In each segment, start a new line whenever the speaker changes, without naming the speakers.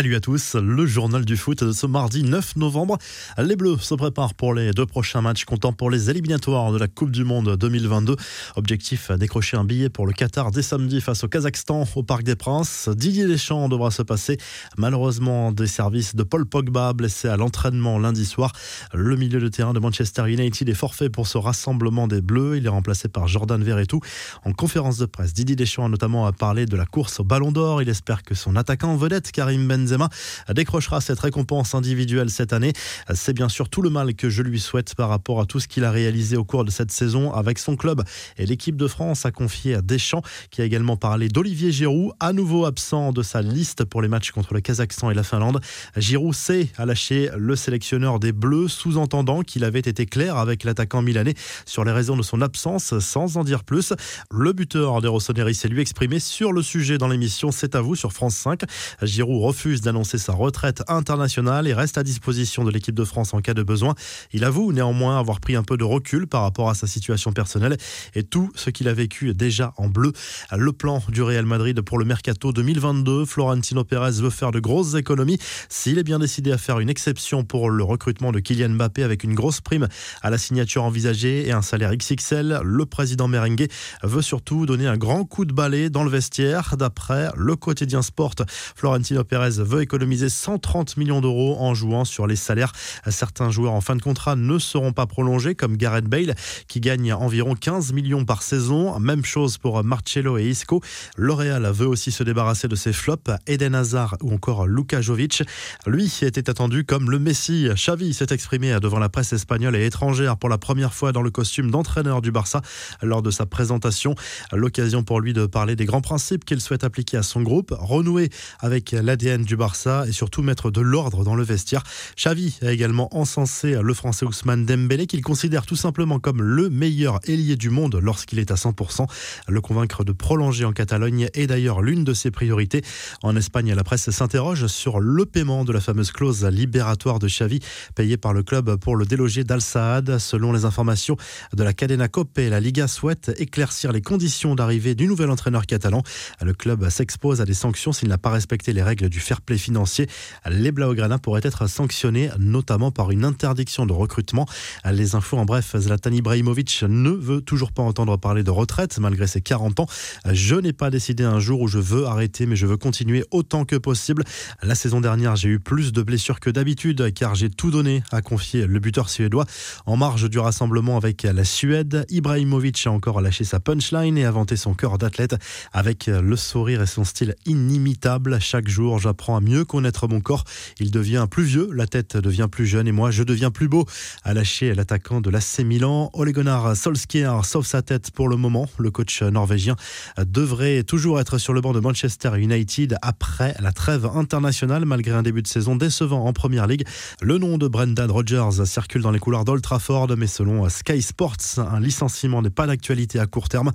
Salut à tous, le journal du foot de ce mardi 9 novembre. Les Bleus se préparent pour les deux prochains matchs comptant pour les éliminatoires de la Coupe du Monde 2022. Objectif, décrocher un billet pour le Qatar dès samedi face au Kazakhstan au Parc des Princes. Didier Deschamps devra se passer malheureusement des services de Paul Pogba blessé à l'entraînement lundi soir. Le milieu de terrain de Manchester United est forfait pour ce rassemblement des Bleus. Il est remplacé par Jordan Verretou. En conférence de presse, Didier Deschamps a notamment parlé de la course au Ballon d'Or. Il espère que son attaquant vedette Karim Benzema Benzema décrochera cette récompense individuelle cette année. C'est bien sûr tout le mal que je lui souhaite par rapport à tout ce qu'il a réalisé au cours de cette saison avec son club. Et l'équipe de France a confié à Deschamps, qui a également parlé d'Olivier Giroud, à nouveau absent de sa liste pour les matchs contre le Kazakhstan et la Finlande. Giroud sait à lâcher le sélectionneur des Bleus, sous-entendant qu'il avait été clair avec l'attaquant milanais sur les raisons de son absence, sans en dire plus. Le buteur des Rossoneri s'est lui exprimé sur le sujet dans l'émission C'est à vous sur France 5. Giroud refuse d'annoncer sa retraite internationale et reste à disposition de l'équipe de France en cas de besoin. Il avoue néanmoins avoir pris un peu de recul par rapport à sa situation personnelle et tout ce qu'il a vécu déjà en bleu. Le plan du Real Madrid pour le mercato 2022, Florentino Pérez veut faire de grosses économies. S'il est bien décidé à faire une exception pour le recrutement de Kylian Mbappé avec une grosse prime à la signature envisagée et un salaire XXL, le président merengue veut surtout donner un grand coup de balai dans le vestiaire. D'après le quotidien Sport, Florentino Pérez veut économiser 130 millions d'euros en jouant sur les salaires. Certains joueurs en fin de contrat ne seront pas prolongés, comme Gareth Bale, qui gagne environ 15 millions par saison. Même chose pour Marcello et Isco. L'Oréal veut aussi se débarrasser de ses flops, Eden Hazard ou encore Luka Jovic. Lui était attendu comme le Messi. Xavi s'est exprimé devant la presse espagnole et étrangère pour la première fois dans le costume d'entraîneur du Barça lors de sa présentation. L'occasion pour lui de parler des grands principes qu'il souhaite appliquer à son groupe, renouer avec l'ADN du Barça et surtout mettre de l'ordre dans le vestiaire. Xavi a également encensé le français Ousmane Dembélé qu'il considère tout simplement comme le meilleur ailier du monde lorsqu'il est à 100%. Le convaincre de prolonger en Catalogne est d'ailleurs l'une de ses priorités. En Espagne, la presse s'interroge sur le paiement de la fameuse clause libératoire de Xavi payée par le club pour le déloger d'Al Saad. Selon les informations de la Cadena Cope, la Liga souhaite éclaircir les conditions d'arrivée du nouvel entraîneur catalan. Le club s'expose à des sanctions s'il n'a pas respecté les règles du fair play financier. Les Blaugrana pourraient être sanctionnés, notamment par une interdiction de recrutement. Les infos en bref, Zlatan Ibrahimovic ne veut toujours pas entendre parler de retraite malgré ses 40 ans. Je n'ai pas décidé un jour où je veux arrêter, mais je veux continuer autant que possible. La saison dernière, j'ai eu plus de blessures que d'habitude car j'ai tout donné, a confié le buteur suédois. En marge du rassemblement avec la Suède, Ibrahimovic a encore lâché sa punchline et inventé son corps d'athlète avec le sourire et son style inimitable. Chaque jour, j'apprends à mieux connaître mon corps. Il devient plus vieux, la tête devient plus jeune et moi je deviens plus beau. A lâché l'attaquant de l'AC Milan, Ole Gunnar Solskjaer sauve sa tête pour le moment. Le coach norvégien devrait toujours être sur le banc de Manchester United après la trêve internationale malgré un début de saison décevant en première ligue. Le nom de Brendan Rodgers circule dans les couloirs d'Old Trafford mais selon Sky Sports, un licenciement n'est pas d'actualité à court terme.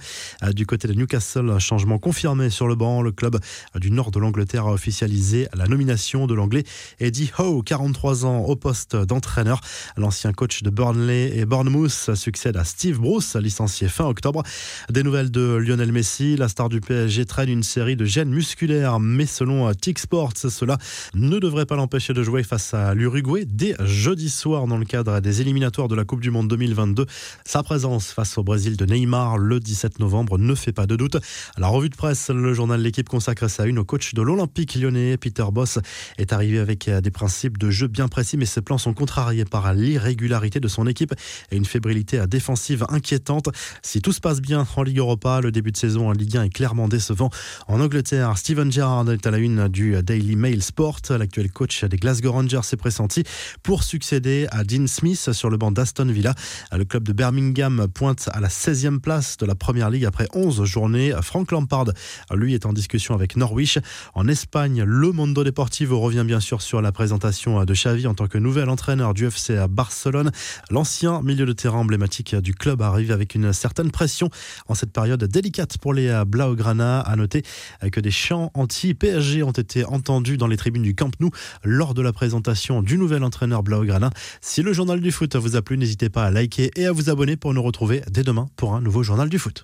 Du côté de Newcastle, changement confirmé sur le banc. Le club du nord de l'Angleterre a officialisé la nomination de l'anglais Eddie Howe, 43 ans, au poste d'entraîneur. L'ancien coach de Burnley et Bournemouth succède à Steve Bruce, licencié fin octobre. Des nouvelles de Lionel Messi, la star du PSG traîne une série de gènes musculaires, mais selon Tick Sports, cela ne devrait pas l'empêcher de jouer face à l'Uruguay dès jeudi soir dans le cadre des éliminatoires de la Coupe du Monde 2022. Sa présence face au Brésil de Neymar le 17 novembre ne fait pas de doute. À la revue de presse, le journal L'équipe consacre sa une au coach de l'Olympique lyonnais, Peter Boss, est arrivé avec euh, des principes de jeu bien précis, mais ses plans sont contrariés par l'irrégularité de son équipe et une fébrilité défensive inquiétante. Si tout se passe bien en Ligue Europa, le début de saison en Ligue 1 est clairement décevant. En Angleterre, Steven Gerrard est à la une du Daily Mail Sport. L'actuel coach des Glasgow Rangers s'est pressenti pour succéder à Dean Smith sur le banc d'Aston Villa. Le club de Birmingham pointe à la 16e place de la Première Ligue après 11 journées. Frank Lampard, lui, est en discussion avec Norwich. En Espagne, le Mondo Deportivo revient bien sûr sur la présentation de Xavi en tant que nouvel entraîneur du FC à Barcelone. L'ancien milieu de terrain emblématique du club arrive avec une certaine pression en cette période délicate pour les Blaugrana. À noter que des chants anti-PSG ont été entendus dans les tribunes du Camp Nou lors de la présentation du nouvel entraîneur Blaugrana. Si le journal du foot vous a plu, n'hésitez pas à liker et à vous abonner pour nous retrouver dès demain pour un nouveau journal du foot.